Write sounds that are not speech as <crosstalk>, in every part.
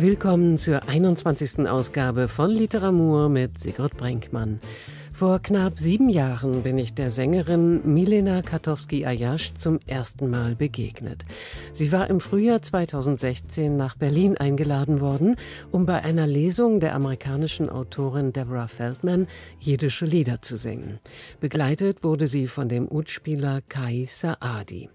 Willkommen zur 21. Ausgabe von Literatur mit Sigrid Brenkmann. Vor knapp sieben Jahren bin ich der Sängerin Milena Katowski-Ayash zum ersten Mal begegnet. Sie war im Frühjahr 2016 nach Berlin eingeladen worden, um bei einer Lesung der amerikanischen Autorin Deborah Feldman jiddische Lieder zu singen. Begleitet wurde sie von dem Utspieler Kai Saadi.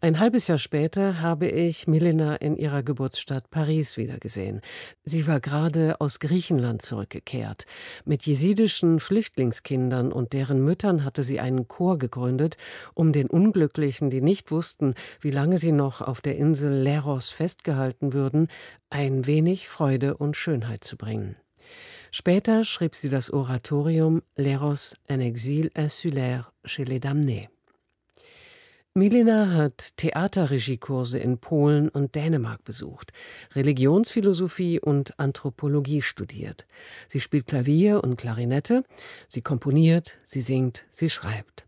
Ein halbes Jahr später habe ich Milena in ihrer Geburtsstadt Paris wiedergesehen. Sie war gerade aus Griechenland zurückgekehrt. Mit jesidischen Flüchtlingskindern und deren Müttern hatte sie einen Chor gegründet, um den Unglücklichen, die nicht wussten, wie lange sie noch auf der Insel Leros festgehalten würden, ein wenig Freude und Schönheit zu bringen. Später schrieb sie das Oratorium Leros, un exil insulaire chez les damnés. Milena hat Theaterregiekurse in Polen und Dänemark besucht, Religionsphilosophie und Anthropologie studiert. Sie spielt Klavier und Klarinette, sie komponiert, sie singt, sie schreibt.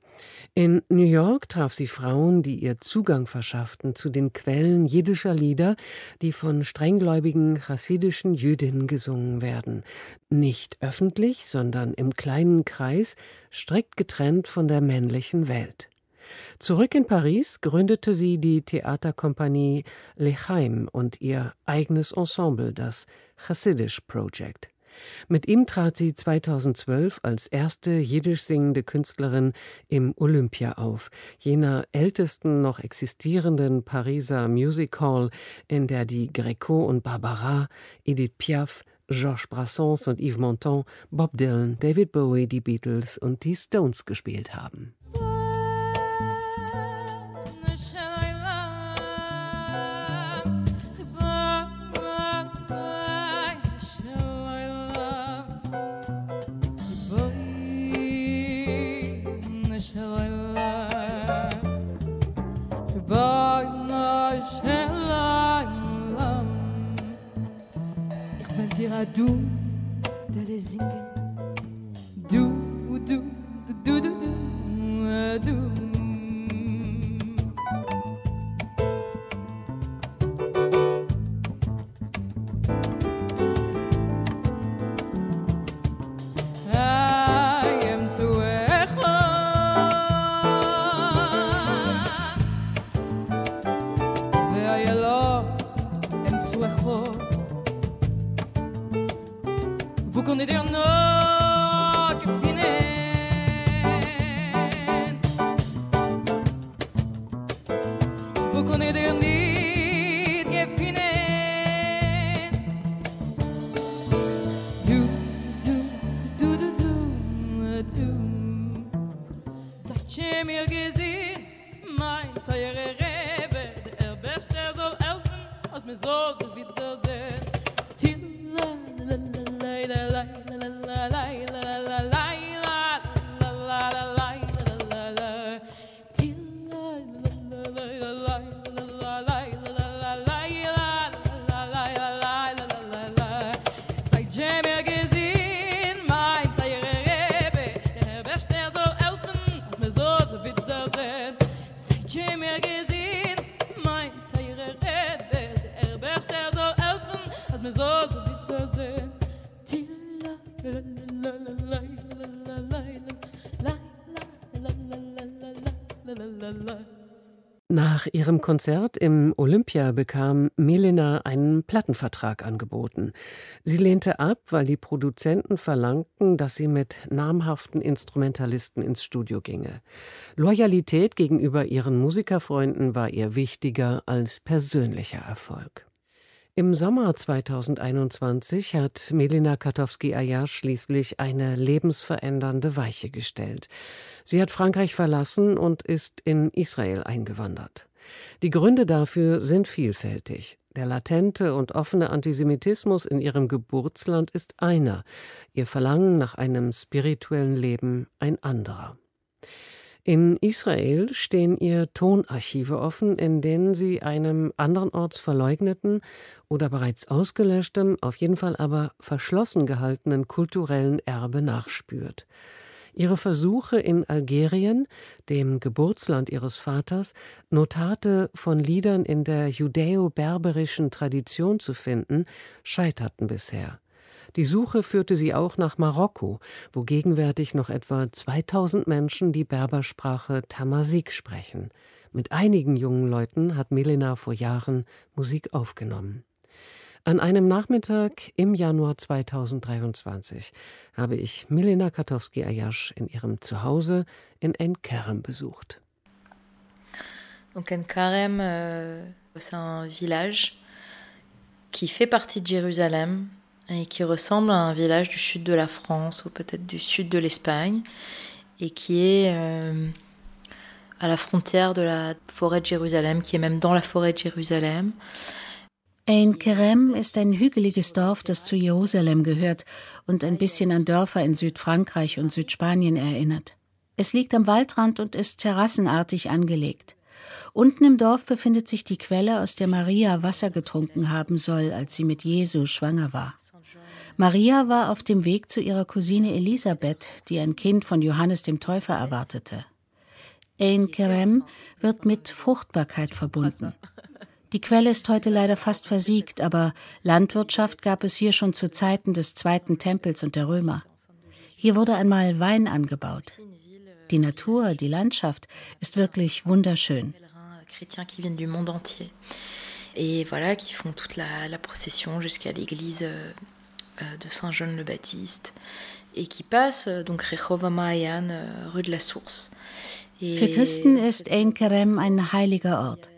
In New York traf sie Frauen, die ihr Zugang verschafften zu den Quellen jiddischer Lieder, die von strenggläubigen chassidischen Jüdinnen gesungen werden. Nicht öffentlich, sondern im kleinen Kreis, strikt getrennt von der männlichen Welt. Zurück in Paris gründete sie die Theaterkompanie Lechaim und ihr eigenes Ensemble, das Chassidisch Project. Mit ihm trat sie 2012 als erste jiddisch singende Künstlerin im Olympia auf, jener ältesten noch existierenden Pariser Music Hall, in der die Greco und Barbara, Edith Piaf, Georges Brassens und Yves Montand, Bob Dylan, David Bowie, die Beatles und die Stones gespielt haben. À doux Nach ihrem Konzert im Olympia bekam Milena einen Plattenvertrag angeboten. Sie lehnte ab, weil die Produzenten verlangten, dass sie mit namhaften Instrumentalisten ins Studio ginge. Loyalität gegenüber ihren Musikerfreunden war ihr wichtiger als persönlicher Erfolg. Im Sommer 2021 hat Melina Katowski-Ayash schließlich eine lebensverändernde Weiche gestellt. Sie hat Frankreich verlassen und ist in Israel eingewandert. Die Gründe dafür sind vielfältig. Der latente und offene Antisemitismus in ihrem Geburtsland ist einer, ihr Verlangen nach einem spirituellen Leben ein anderer. In Israel stehen ihr Tonarchive offen, in denen sie einem andernorts verleugneten oder bereits ausgelöschtem, auf jeden Fall aber verschlossen gehaltenen kulturellen Erbe nachspürt. Ihre Versuche in Algerien, dem Geburtsland ihres Vaters, Notate von Liedern in der judäo-berberischen Tradition zu finden, scheiterten bisher. Die Suche führte sie auch nach Marokko, wo gegenwärtig noch etwa 2000 Menschen die Berbersprache Tamasik sprechen. Mit einigen jungen Leuten hat Milena vor Jahren Musik aufgenommen. An einem Nachmittag im Januar 2023 habe ich Milena Katowski-Ayash in ihrem Zuhause in Enkerem besucht. Donc Enkerem, euh, c'est un village qui fait partie de Jérusalem et qui ressemble à un village du sud de la France ou peut-être du sud de l'Espagne et qui est euh, à la frontière de la forêt de Jérusalem, qui est même dans la forêt de Jérusalem. Ein Kerem ist ein hügeliges Dorf, das zu Jerusalem gehört und ein bisschen an Dörfer in Südfrankreich und Südspanien erinnert. Es liegt am Waldrand und ist terrassenartig angelegt. Unten im Dorf befindet sich die Quelle, aus der Maria Wasser getrunken haben soll, als sie mit Jesu schwanger war. Maria war auf dem Weg zu ihrer Cousine Elisabeth, die ein Kind von Johannes dem Täufer erwartete. Ein Kerem wird mit Fruchtbarkeit verbunden. Die Quelle ist heute leider fast versiegt, aber Landwirtschaft gab es hier schon zu Zeiten des zweiten Tempels und der Römer. Hier wurde einmal Wein angebaut. Die Natur, die Landschaft ist wirklich wunderschön. Et voilà, qui font toute la, la procession jusqu'à l'église euh, de Saint-Jean le Baptiste et qui passe euh, donc Rehova Maayan, rue de la Source. Für Christen ist Ein Kerem ein heiliger Ort.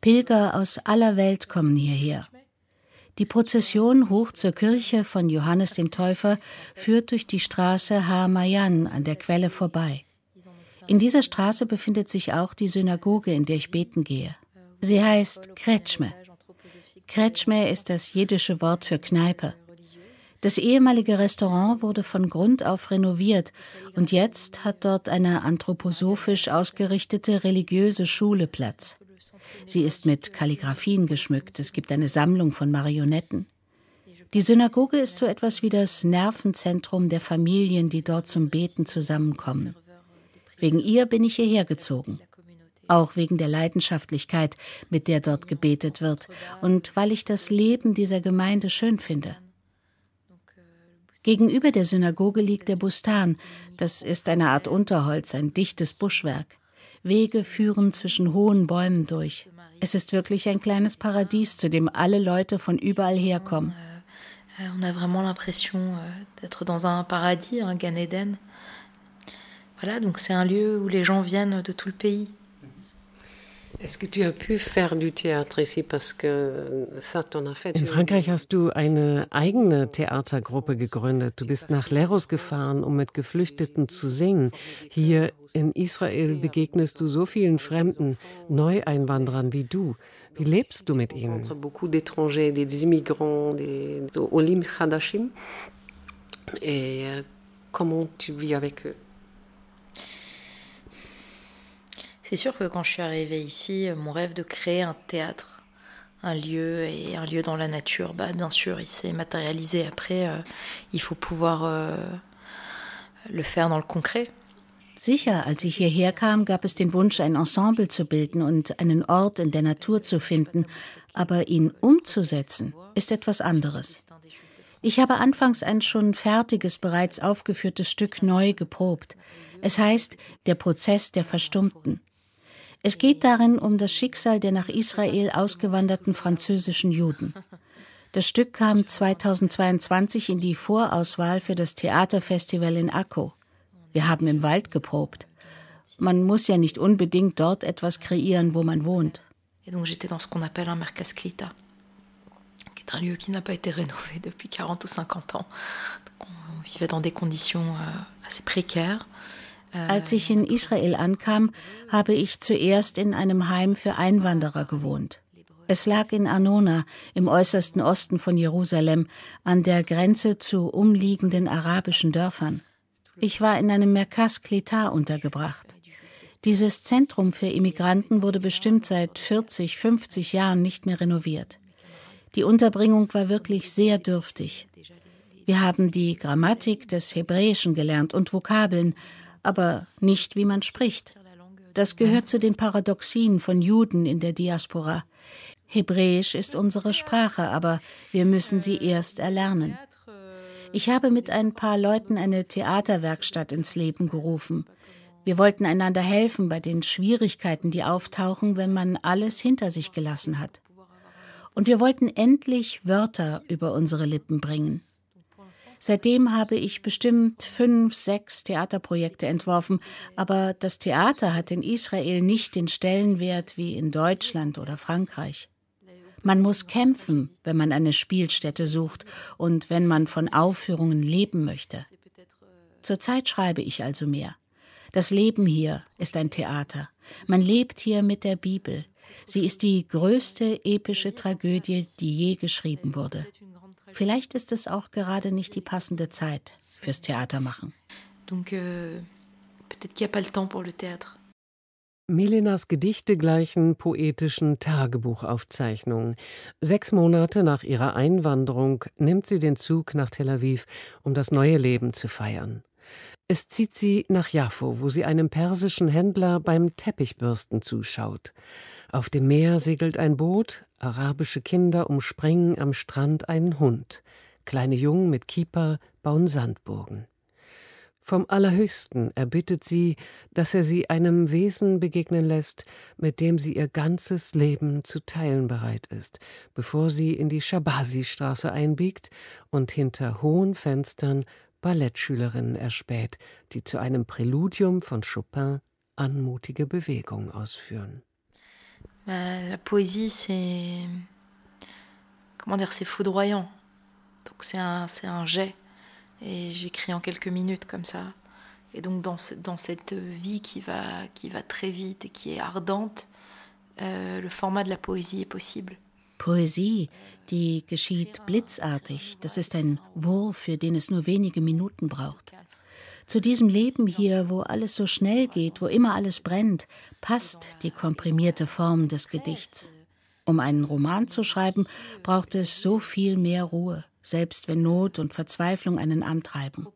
Pilger aus aller Welt kommen hierher. Die Prozession hoch zur Kirche von Johannes dem Täufer führt durch die Straße Ha-Mayan an der Quelle vorbei. In dieser Straße befindet sich auch die Synagoge, in der ich beten gehe. Sie heißt Kretschme. Kretschme ist das jiddische Wort für Kneipe. Das ehemalige Restaurant wurde von Grund auf renoviert und jetzt hat dort eine anthroposophisch ausgerichtete religiöse Schule Platz. Sie ist mit Kalligraphien geschmückt. Es gibt eine Sammlung von Marionetten. Die Synagoge ist so etwas wie das Nervenzentrum der Familien, die dort zum Beten zusammenkommen. Wegen ihr bin ich hierher gezogen. Auch wegen der Leidenschaftlichkeit, mit der dort gebetet wird und weil ich das Leben dieser Gemeinde schön finde. Gegenüber der Synagoge liegt der Bustan. Das ist eine Art Unterholz, ein dichtes Buschwerk. Wege führen zwischen hohen Bäumen durch. Es ist wirklich ein kleines Paradies, zu dem alle Leute von überall herkommen. Euh, on a vraiment l'impression euh, d'être dans un paradis, un Gan Eden. Voilà, donc c'est un lieu où les gens viennent de tout le pays. Est-ce que tu as pu faire du théâtre ici parce que ça t'en a fait? In Frankreich hast du eine eigene Theatergruppe gegründet. Du bist nach Leros gefahren, um mit Geflüchteten zu singen. Hier in Israel begegnest du so vielen Fremden, Neueinwanderern wie du. Wie lebst du mit ihnen? Beaucoup d'étrangers, des immigrants, des olim chadashim. Et euh, comment tu vis avec eux? C'est sûr que quand je suis arrivée ici, mon rêve de créer un théâtre, un lieu et un lieu dans la nature, bah, bien sûr, il s'est matérialisé. Après, euh, il faut pouvoir euh, le faire dans le concret. Sicher, als ich hierher kam, gab es den Wunsch, ein Ensemble zu bilden und einen Ort in der Natur zu finden, aber ihn umzusetzen ist etwas anderes. Ich habe anfangs ein schon fertiges, bereits aufgeführtes Stück neu geprobt. Es heißt Der Prozess der Verstummten. Es geht darin um das Schicksal der nach Israel ausgewanderten französischen Juden. Das Stück kam 2022 in die Vorauswahl für das Theaterfestival in Akko. Wir haben im Wald geprobt. Man muss ja nicht unbedingt dort etwas kreieren, wo man wohnt. Et donc j'étais dans ce qu'on appelle un rénové depuis 40 ou 50 ans. Donc on vivait dans des conditions euh, assez précaires. Als ich in Israel ankam, habe ich zuerst in einem Heim für Einwanderer gewohnt. Es lag in Anona, im äußersten Osten von Jerusalem, an der Grenze zu umliegenden arabischen Dörfern. Ich war in einem Merkas Kleta untergebracht. Dieses Zentrum für Immigranten wurde bestimmt seit 40, 50 Jahren nicht mehr renoviert. Die Unterbringung war wirklich sehr dürftig. Wir haben die Grammatik des Hebräischen gelernt und Vokabeln, aber nicht, wie man spricht. Das gehört zu den Paradoxien von Juden in der Diaspora. Hebräisch ist unsere Sprache, aber wir müssen sie erst erlernen. Ich habe mit ein paar Leuten eine Theaterwerkstatt ins Leben gerufen. Wir wollten einander helfen bei den Schwierigkeiten, die auftauchen, wenn man alles hinter sich gelassen hat. Und wir wollten endlich Wörter über unsere Lippen bringen. Seitdem habe ich bestimmt fünf, sechs Theaterprojekte entworfen, aber das Theater hat in Israel nicht den Stellenwert wie in Deutschland oder Frankreich. Man muss kämpfen, wenn man eine Spielstätte sucht und wenn man von Aufführungen leben möchte. Zurzeit schreibe ich also mehr. Das Leben hier ist ein Theater. Man lebt hier mit der Bibel. Sie ist die größte epische Tragödie, die je geschrieben wurde. Vielleicht ist es auch gerade nicht die passende Zeit fürs Theatermachen. Donc, euh, peut-être qu'il n'y a pas le temps pour le théâtre. Milenas Gedichte gleichen poetischen Tagebuchaufzeichnungen. Sechs Monate nach ihrer Einwanderung nimmt sie den Zug nach Tel Aviv, um das neue Leben zu feiern. Es zieht sie nach Jaffo, wo sie einem persischen Händler beim Teppichbürsten zuschaut. Auf dem Meer segelt ein Boot, arabische Kinder umspringen am Strand einen Hund, kleine Jungen mit Kieper bauen Sandburgen. Vom Allerhöchsten erbittet sie, dass er sie einem Wesen begegnen lässt, mit dem sie ihr ganzes Leben zu teilen bereit ist, bevor sie in die Shabasi-Straße einbiegt und hinter hohen Fenstern Ballettschülerinnen erspäht, die zu einem Präludium von Chopin anmutige Bewegung ausführen. La poésie, c'est. Comment dire, c'est foudroyant. Donc c'est un, c'est un jet. Et j'écris en quelques minutes comme ça. Et donc dans, dans cette vie qui va, qui va très vite et qui est ardente, euh, le format de la poésie est possible. Poesie, die geschieht blitzartig. Das ist ein Wurf, für den es nur wenige Minuten braucht. Zu diesem Leben hier, wo alles so schnell geht, wo immer alles brennt, passt die komprimierte Form des Gedichts. Um einen Roman zu schreiben, braucht es so viel mehr Ruhe, selbst wenn Not und Verzweiflung einen antreiben.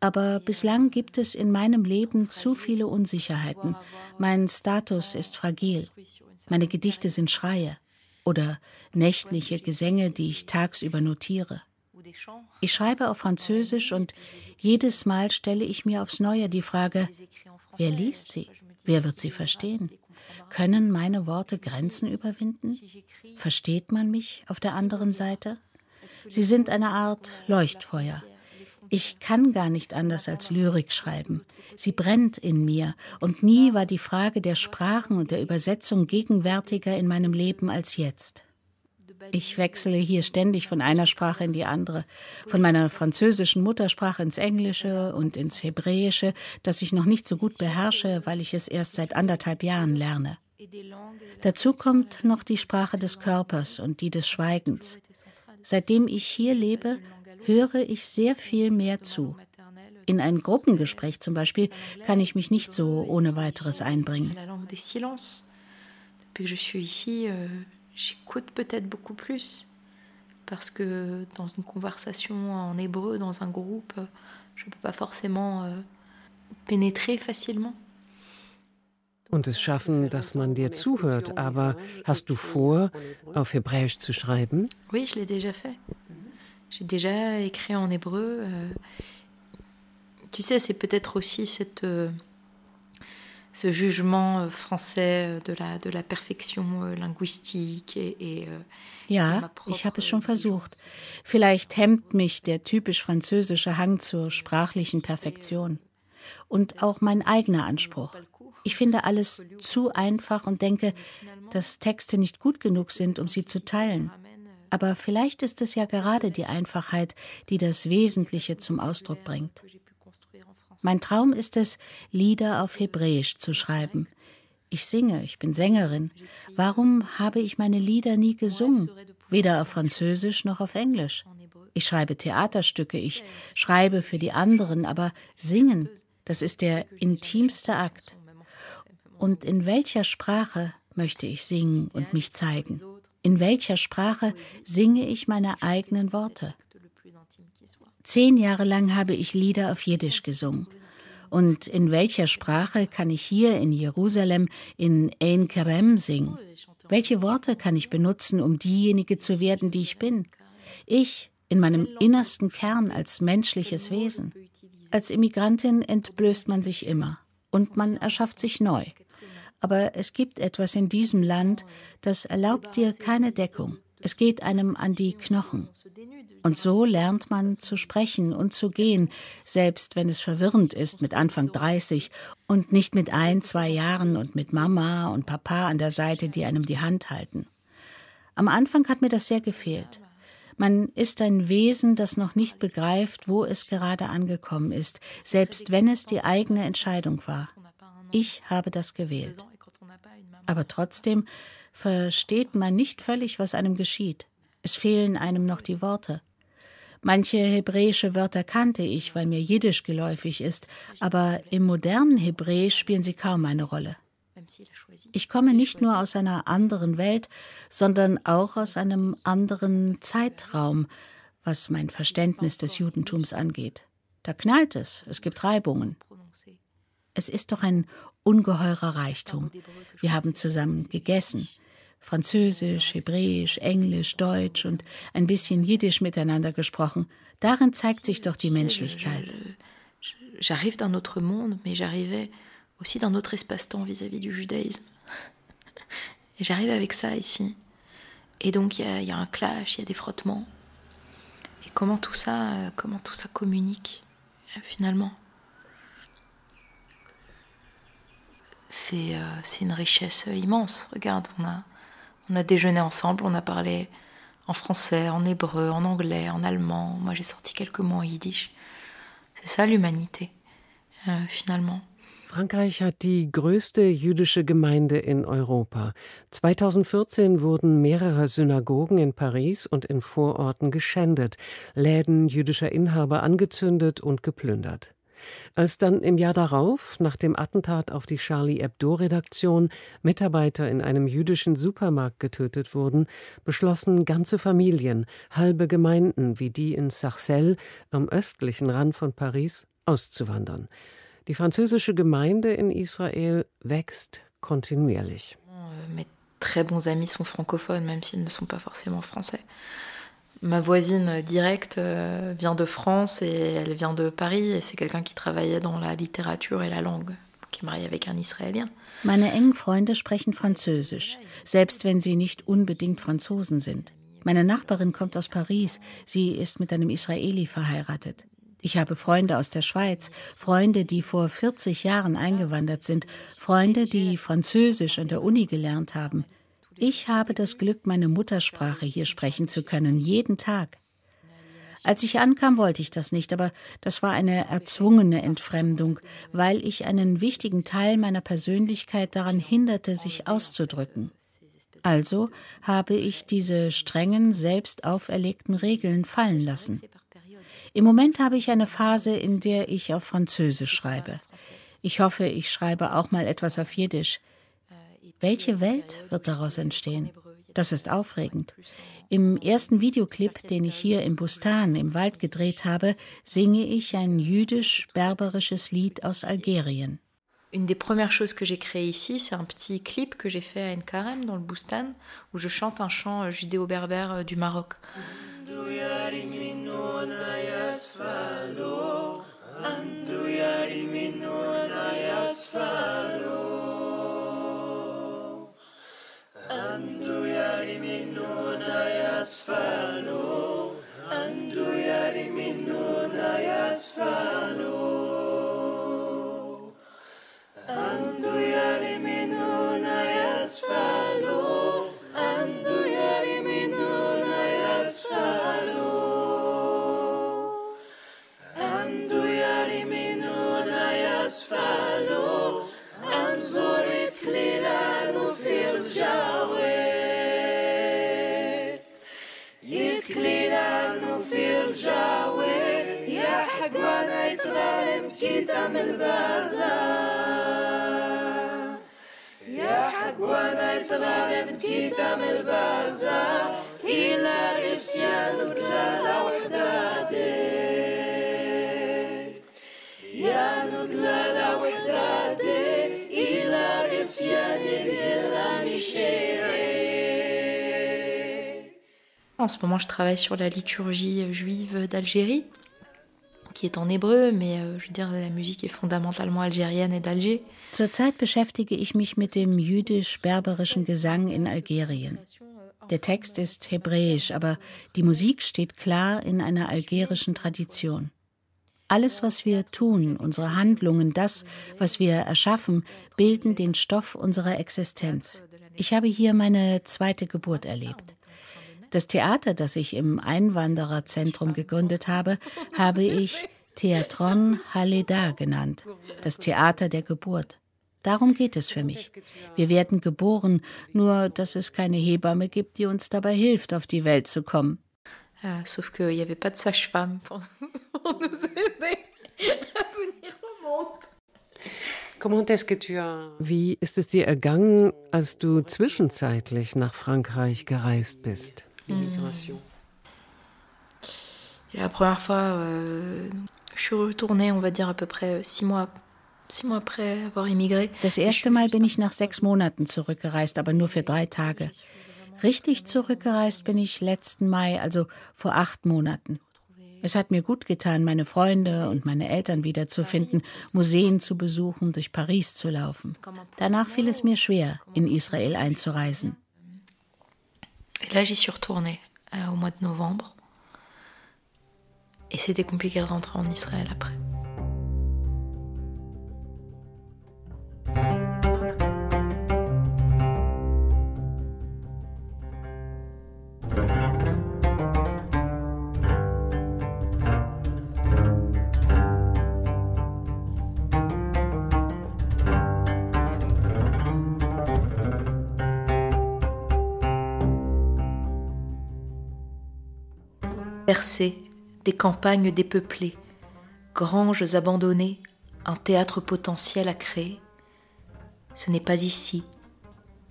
Aber bislang gibt es in meinem Leben zu viele Unsicherheiten. Mein Status ist fragil. Meine Gedichte sind Schreie oder nächtliche Gesänge, die ich tagsüber notiere. Ich schreibe auf Französisch und jedes Mal stelle ich mir aufs Neue die Frage, wer liest sie? Wer wird sie verstehen? Können meine Worte Grenzen überwinden? Versteht man mich auf der anderen Seite? Sie sind eine Art Leuchtfeuer. Ich kann gar nicht anders als Lyrik schreiben. Sie brennt in mir, und nie war die Frage der Sprachen und der Übersetzung gegenwärtiger in meinem Leben als jetzt. Ich wechsle hier ständig von einer Sprache in die andere, von meiner französischen Muttersprache ins Englische und ins Hebräische, das ich noch nicht so gut beherrsche, weil ich es erst seit anderthalb Jahren lerne. Dazu kommt noch die Sprache des Körpers und die des Schweigens. Seitdem ich hier lebe, höre ich sehr viel mehr zu. In ein Gruppengespräch zum Beispiel kann ich mich nicht so ohne weiteres einbringen. Depuis que je j'écoute peut-être beaucoup plus. Parce que dans une conversation en hébreu, dans un groupe, je ne peux pas forcément euh, pénétrer facilement. Und es schaffen, dass man dir zuhört. Aber hast du vor, auf Hebräisch zu schreiben? Oui, je l'ai déjà fait. J'ai déjà écrit en hébreu. Euh, tu sais, c'est peut-être aussi cette. Ce jugement euh, français euh, de la, de la perfektion euh, linguistique et, et Ja, ich habe es schon versucht. Vielleicht hemmt mich der typisch französische Hang zur sprachlichen Perfektion. Und auch mein eigener Anspruch. Ich finde alles zu einfach und denke, dass Texte nicht gut genug sind, um sie zu teilen. Aber vielleicht ist es ja gerade die Einfachheit, die das Wesentliche zum Ausdruck bringt. Mein Traum ist es, Lieder auf Hebräisch zu schreiben. Ich singe, ich bin Sängerin. Warum habe ich meine Lieder nie gesungen? Weder auf Französisch noch auf Englisch. Ich schreibe Theaterstücke, ich schreibe für die anderen, aber singen, das ist der intimste Akt. Und in welcher Sprache möchte ich singen und mich zeigen? In welcher Sprache singe ich meine eigenen Worte? Zehn Jahre lang habe ich Lieder auf Jiddisch gesungen. Und in welcher Sprache kann ich hier in Jerusalem in Ein Kerem singen? Welche Worte kann ich benutzen, um diejenige zu werden, die ich bin? Ich in meinem innersten Kern als menschliches Wesen. Als Immigrantin entblößt man sich immer und man erschafft sich neu. Aber es gibt etwas in diesem Land, das erlaubt dir keine Deckung. Es geht einem an die Knochen. Und so lernt man zu sprechen und zu gehen, selbst wenn es verwirrend ist mit Anfang 30 und nicht mit ein, zwei Jahren und mit Mama und Papa an der Seite, die einem die Hand halten. Am Anfang hat mir das sehr gefehlt. Man ist ein Wesen, das noch nicht begreift, wo es gerade angekommen ist, selbst wenn es die eigene Entscheidung war. Ich habe das gewählt. Aber trotzdem versteht man nicht völlig, was einem geschieht. Es fehlen einem noch die Worte. Manche hebräische Wörter kannte ich, weil mir Jiddisch geläufig ist, aber im modernen Hebräisch spielen sie kaum eine Rolle. Ich komme nicht nur aus einer anderen Welt, sondern auch aus einem anderen Zeitraum, was mein Verständnis des Judentums angeht. Da knallt es, es gibt Reibungen. Es ist doch ein ungeheurer Reichtum. Wir haben zusammen gegessen, Französisch, Hebräisch, Englisch, Deutsch und ein bisschen Jiddisch miteinander gesprochen. Darin zeigt sich doch die Menschlichkeit. J'arrive d'un autre monde, mais j'arrivais aussi d'un autre espace-temps vis-à-vis du judaïsme. <laughs> Et j'arrive avec ça ici. Et donc il y, y, a un clash, il y a des frottements. Et comment tout ça, euh, comment tout ça communique euh, finalement? C'est euh, une richesse immense. Regarde, on a on a déjeuné ensemble, on a parlé en français, en hébreu, en anglais, en allemand. Moi, j'ai sorti quelques mots en yiddisch. C'est ça l'humanité, euh, finalement. Frankreich hat die größte jüdische Gemeinde in Europa. 2014 wurden mehrere Synagogen in Paris und in Vororten geschändet, Läden jüdischer Inhaber angezündet und geplündert. Als dann im Jahr darauf, nach dem Attentat auf die Charlie Hebdo-Redaktion, Mitarbeiter in einem jüdischen Supermarkt getötet wurden, beschlossen ganze Familien, halbe Gemeinden wie die in Sarcelles am östlichen Rand von Paris auszuwandern. Die französische Gemeinde in Israel wächst kontinuierlich. Mes très bons amis sont francophones, même s'ils ne sont pas forcément français. Ma voisine directe euh, vient de France et elle vient de Paris et c'est quelqu'un qui travaillait dans la littérature et la langue, qui est marié avec un Israélien. Meine engen Freunde sprechen Französisch, selbst wenn sie nicht unbedingt Franzosen sind. Meine Nachbarin kommt aus Paris, sie ist mit einem Israeli verheiratet. Ich habe Freunde aus der Schweiz, Freunde, die vor 40 Jahren eingewandert sind, Freunde, die Französisch an der Uni gelernt haben. Ich habe das Glück, meine Muttersprache hier sprechen zu können, jeden Tag. Als ich ankam, wollte ich das nicht, aber das war eine erzwungene Entfremdung, weil ich einen wichtigen Teil meiner Persönlichkeit daran hinderte, sich auszudrücken. Also habe ich diese strengen, selbst auferlegten Regeln fallen lassen. Im Moment habe ich eine Phase, in der ich auf Französisch schreibe. Ich hoffe, ich schreibe auch mal etwas auf Jiddisch. Welche Welt wird daraus entstehen? Das ist aufregend. Im ersten Videoclip, den ich hier im Bustan im Wald gedreht habe, singe ich ein jüdisch-berberisches Lied aus Algerien. Une des premières choses que j'ai créées ici, c'est un petit clip que j'ai fait à Nkarem, dans le Boustan, où je chante un chant judéo-berbère euh, du Maroc. andu yari minu na yasfanu andu yari minu na yasfanu ce moment, je travaille sur la liturgie juive d'Algérie, qui est en hébreu, mais euh, je veux dire, la musique est fondamentalement algérienne et d'Alger. Zurzeit beschäftige ich mich mit dem jüdisch-berberischen Gesang in Algerien. Der Text ist hebräisch, aber die Musik steht klar in einer algerischen Tradition. Alles, was wir tun, unsere Handlungen, das, was wir erschaffen, bilden den Stoff unserer Existenz. Ich habe hier meine zweite Geburt erlebt. Das Theater, das ich im Einwandererzentrum gegründet habe, habe ich Theatron Haleda genannt, das Theater der Geburt. Darum geht es für mich. Wir werden geboren, nur dass es keine Hebamme gibt, die uns dabei hilft, auf die Welt zu kommen. Sauf qu'il n'y avait pas de sage-femme pour, <laughs> pour nous aider à venir au monde. Wie ist es dir ergangen, als du zwischenzeitlich nach Frankreich gereist bist? L'immigration La première fois, euh, je suis retournée, on va dire à peu près euh, six mois, six mois après avoir immigré. Das erste Mal bin ich nach sechs Monaten zurückgereist, aber nur für drei Tage. Richtig zurückgereist bin ich letzten Mai, also vor acht Monaten. Es hat mir gut getan, meine Freunde und meine Eltern wiederzufinden, Museen zu besuchen, durch Paris zu laufen. Danach fiel es mir schwer, in Israel einzureisen. Là, j'y suis retournée euh, au mois de novembre. Et c'était compliqué de rentrer en Israël après. Percées, des campagnes dépeuplées, granges abandonnées, un théâtre potentiel à créer. Ce n'est pas ici.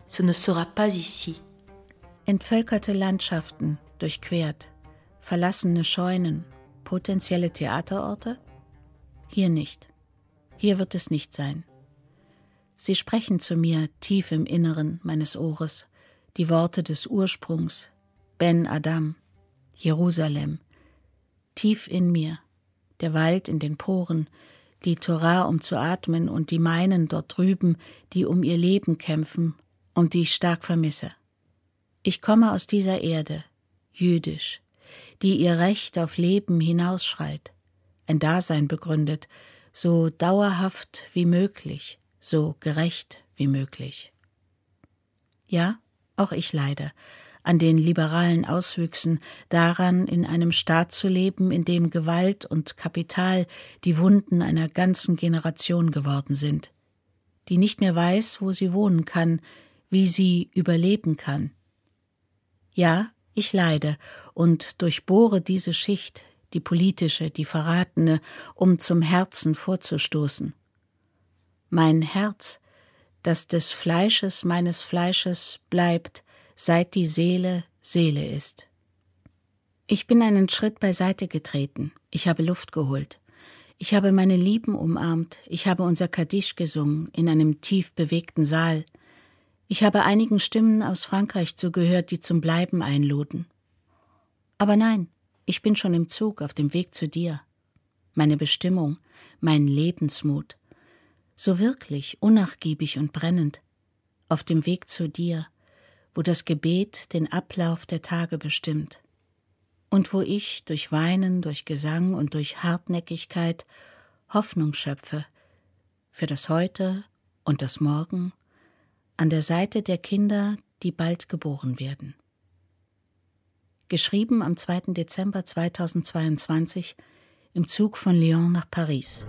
Ce ne sera pas ici. Entvölkerte Landschaften durchquert, verlassene Scheunen, potenzielle Theaterorte? Hier nicht. Hier wird es nicht sein. Sie sprechen zu mir tief im Inneren meines Ohres, die Worte des Ursprungs, Ben Adam, Jerusalem, tief in mir, der Wald in den Poren, die Torah, um zu atmen, und die meinen dort drüben, die um ihr Leben kämpfen und die ich stark vermisse. Ich komme aus dieser Erde, jüdisch, die ihr Recht auf Leben hinausschreit, ein Dasein begründet, so dauerhaft wie möglich, so gerecht wie möglich. Ja, auch ich leide an den liberalen Auswüchsen, daran, in einem Staat zu leben, in dem Gewalt und Kapital die Wunden einer ganzen Generation geworden sind, die nicht mehr weiß, wo sie wohnen kann, wie sie überleben kann. Ja, ich leide und durchbohre diese Schicht, die politische, die verratene, um zum Herzen vorzustoßen. Mein Herz, das des Fleisches meines Fleisches bleibt, seit die Seele Seele ist. Ich bin einen Schritt beiseite getreten, ich habe Luft geholt. Ich habe meine Lieben umarmt, ich habe unser Kaddisch gesungen in einem tief bewegten Saal. Ich habe einigen Stimmen aus Frankreich zugehört, die zum Bleiben einluden. Aber nein, ich bin schon im Zug auf dem Weg zu dir. Meine Bestimmung, mein Lebensmut. So wirklich, unnachgiebig und brennend. Auf dem Weg zu dir, wo das Gebet den Ablauf der Tage bestimmt und wo ich durch Weinen, durch Gesang und durch Hartnäckigkeit Hoffnung schöpfe für das Heute und das Morgen an der Seite der Kinder, die bald geboren werden. Geschrieben am 2. Dezember 2022 im Zug von Lyon nach Paris.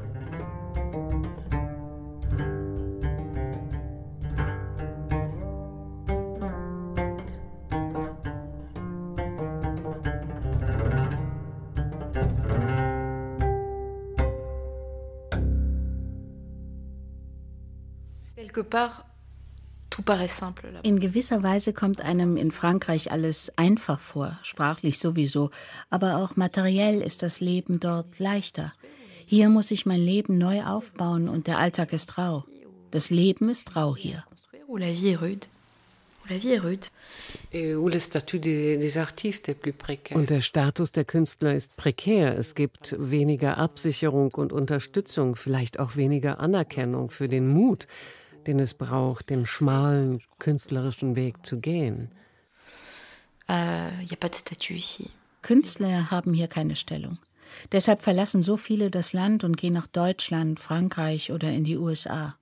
In gewisser Weise kommt einem in Frankreich alles einfach vor, sprachlich sowieso, aber auch materiell ist das Leben dort leichter. Hier muss ich mein Leben neu aufbauen und der Alltag ist rau. Das Leben ist rau hier. Und der Status der Künstler ist prekär. Es gibt weniger Absicherung und Unterstützung, vielleicht auch weniger Anerkennung für den Mut, den es braucht, den schmalen künstlerischen Weg zu gehen. Äh, Künstler haben hier keine Stellung. Deshalb verlassen so viele das Land und gehen nach Deutschland, Frankreich oder in die USA.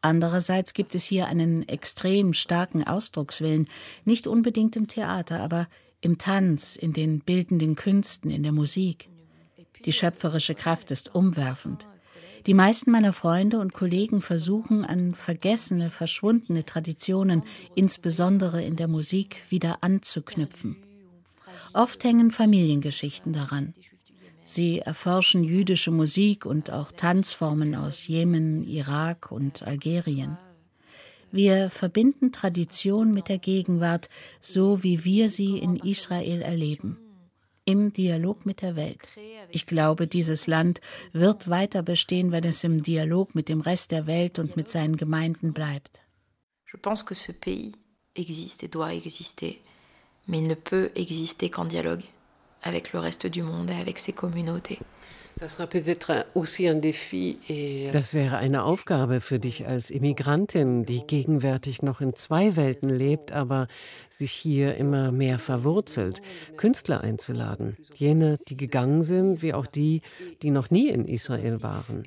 Andererseits gibt es hier einen extrem starken Ausdruckswillen, nicht unbedingt im Theater, aber im Tanz, in den bildenden Künsten, in der Musik. Die schöpferische Kraft ist umwerfend. Die meisten meiner Freunde und Kollegen versuchen an vergessene, verschwundene Traditionen, insbesondere in der Musik, wieder anzuknüpfen. Oft hängen Familiengeschichten daran. Sie erforschen jüdische Musik und auch Tanzformen aus Jemen, Irak und Algerien. Wir verbinden Tradition mit der Gegenwart, so wie wir sie in Israel erleben im Dialog mit der Welt. Ich glaube, dieses Land wird weiter bestehen, wenn es im Dialog mit dem Rest der Welt und mit seinen Gemeinden bleibt. Je pense que ce pays existe et doit exister, mais il ne peut exister qu'en dialogue avec le reste du monde et avec ses communautés. Euh, das wäre eine Aufgabe für dich als Immigrantin, die gegenwärtig noch in zwei Welten lebt, aber sich hier immer mehr verwurzelt, Künstler einzuladen. Jene, die gegangen sind, wie auch die, die noch nie in Israel waren.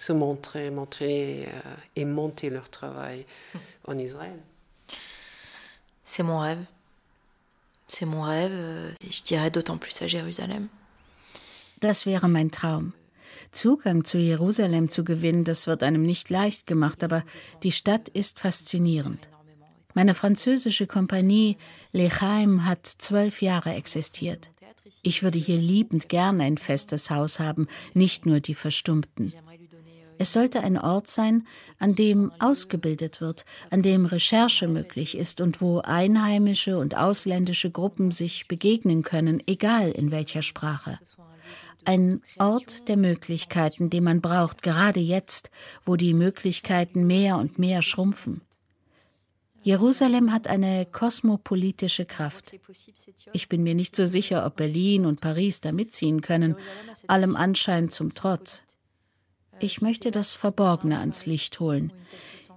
se montrer, montrer euh, et monter leur travail en Israël. C'est mon rêve. C'est mon rêve, euh, je dirais d'autant plus à Jérusalem. Das wäre mein Traum. Zugang zu Jerusalem zu gewinnen, das wird einem nicht leicht gemacht, aber die Stadt ist faszinierend. Meine französische Kompanie Lechaim hat zwölf Jahre existiert. Ich würde hier liebend gern ein festes Haus haben, nicht nur die Verstummten. Es sollte ein Ort sein, an dem ausgebildet wird, an dem Recherche möglich ist und wo einheimische und ausländische Gruppen sich begegnen können, egal in welcher Sprache. Ein Ort der Möglichkeiten, den man braucht, gerade jetzt, wo die Möglichkeiten mehr und mehr schrumpfen. Jerusalem hat eine kosmopolitische Kraft. Ich bin mir nicht so sicher, ob Berlin und Paris da mitziehen können, allem Anschein zum Trotz. Ich möchte das Verborgene ans Licht holen.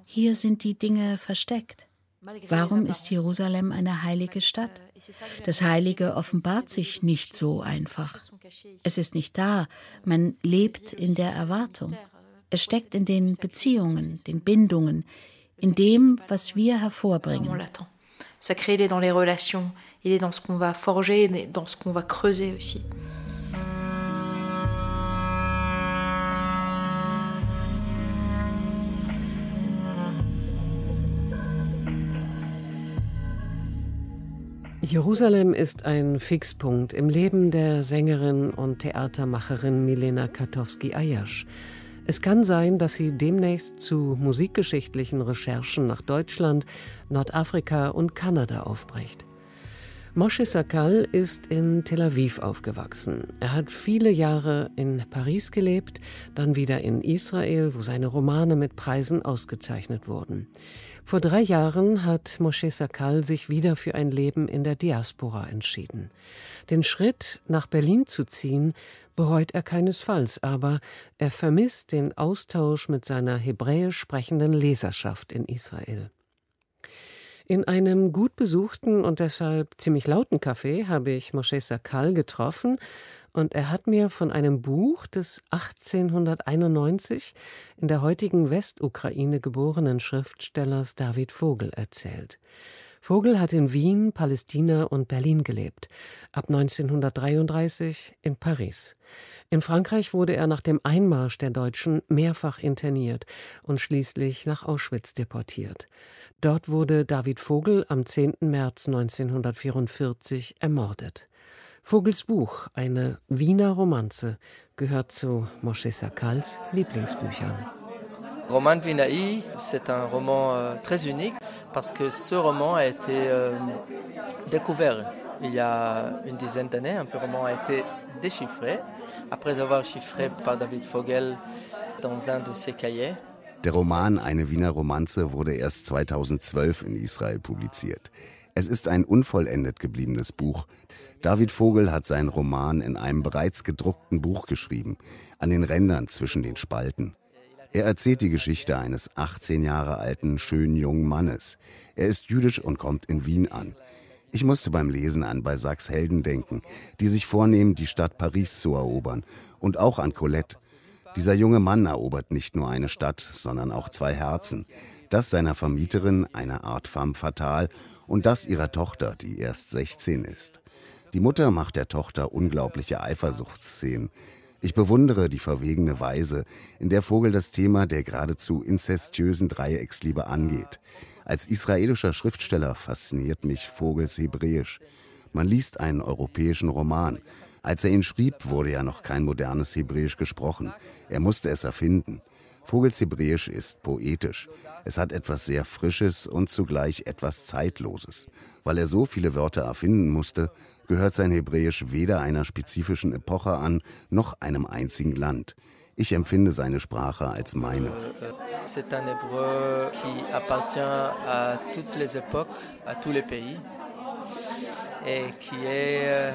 Hier sind die Dinge versteckt. Warum ist Jerusalem eine heilige Stadt? Das Heilige offenbart sich nicht so einfach. Es ist nicht da, man lebt in der Erwartung. Es steckt in den Beziehungen, den Bindungen, in dem, was wir hervorbringen. Sacré, il est dans les relations, il est dans ce qu'on va forger, dans ce qu'on va creuser aussi. Jerusalem ist ein Fixpunkt im Leben der Sängerin und Theatermacherin Milena Katowski-Ayash. Es kann sein, dass sie demnächst zu musikgeschichtlichen Recherchen nach Deutschland, Nordafrika und Kanada aufbricht. Moshe Sakal ist in Tel Aviv aufgewachsen. Er hat viele Jahre in Paris gelebt, dann wieder in Israel, wo seine Romane mit Preisen ausgezeichnet wurden. Vor drei Jahren hat Moshe Sakal sich wieder für ein Leben in der Diaspora entschieden. Den Schritt, nach Berlin zu ziehen, bereut er keinesfalls, aber er vermisst den Austausch mit seiner hebräisch sprechenden Leserschaft in Israel. In einem gut besuchten und deshalb ziemlich lauten Café habe ich Moshe Sakal getroffen und er hat mir von einem Buch des 1891 in der heutigen Westukraine geborenen Schriftstellers David Vogel erzählt. Vogel hat in Wien, Palästina und Berlin gelebt, ab 1933 in Paris. In Frankreich wurde er nach dem Einmarsch der Deutschen mehrfach interniert und schließlich nach Auschwitz deportiert. Dort wurde David Vogel am 10. März 1944 ermordet. Vogels Buch, eine Wiener Romanze, gehört zu Moshe Sakals Lieblingsbüchern. Roman Vinaï, c'est un roman euh, très unique parce que ce roman a été euh, découvert il y a une dizaine d'années. Un roman a été déchiffré après avoir chiffré par David Vogel dans un de ses cahiers. Der Roman Eine Wiener Romanze wurde erst 2012 in Israel publiziert. Es ist ein unvollendet gebliebenes Buch. David Vogel hat seinen Roman in einem bereits gedruckten Buch geschrieben, an den Rändern zwischen den Spalten. Er erzählt die Geschichte eines 18 Jahre alten, schönen jungen Mannes. Er ist jüdisch und kommt in Wien an. Ich musste beim Lesen an Balzacs Helden denken, die sich vornehmen, die Stadt Paris zu erobern. Und auch an Colette. Dieser junge Mann erobert nicht nur eine Stadt, sondern auch zwei Herzen. Das seiner Vermieterin, einer Art femme fatale, und das ihrer Tochter, die erst 16 ist. Die Mutter macht der Tochter unglaubliche Eifersuchtsszenen. Ich bewundere die verwegene Weise, in der Vogel das Thema der geradezu inzestiösen Dreiecksliebe angeht. Als israelischer Schriftsteller fasziniert mich Vogels Hebräisch. Man liest einen europäischen Roman. Als er ihn schrieb, wurde ja noch kein modernes Hebräisch gesprochen. Er musste es erfinden. Vogels Hebräisch ist poetisch. Es hat etwas sehr Frisches und zugleich etwas Zeitloses. Weil er so viele Wörter erfinden musste, gehört sein Hebräisch weder einer spezifischen Epoche an, noch einem einzigen Land. Ich empfinde seine Sprache als meine. C'est un hébreu qui appartient à toutes les époques, à tous les pays et qui est euh.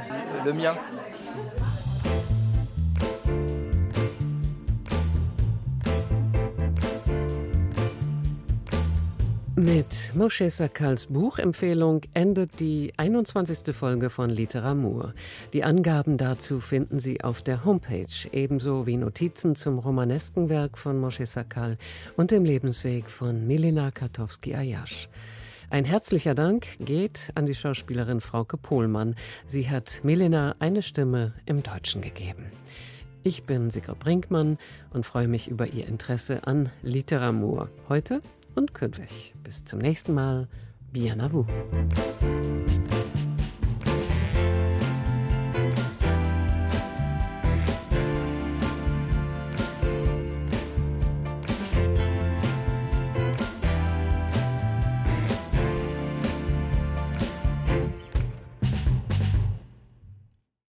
Mit Moshe Sakals Buchempfehlung endet die 21. Folge von Literatur. Die Angaben dazu finden Sie auf der Homepage, ebenso wie Notizen zum romanesken Werk von Moshe Sakal und dem Lebensweg von Milena Katowski-Ayash. Ein herzlicher Dank geht an die Schauspielerin Frauke Pohlmann. Sie hat Milena eine Stimme im Deutschen gegeben. Ich bin Sigrid Brinkmann und freue mich über Ihr Interesse an Literatur. Heute und künftig. Bis zum nächsten Mal. Bien à vous.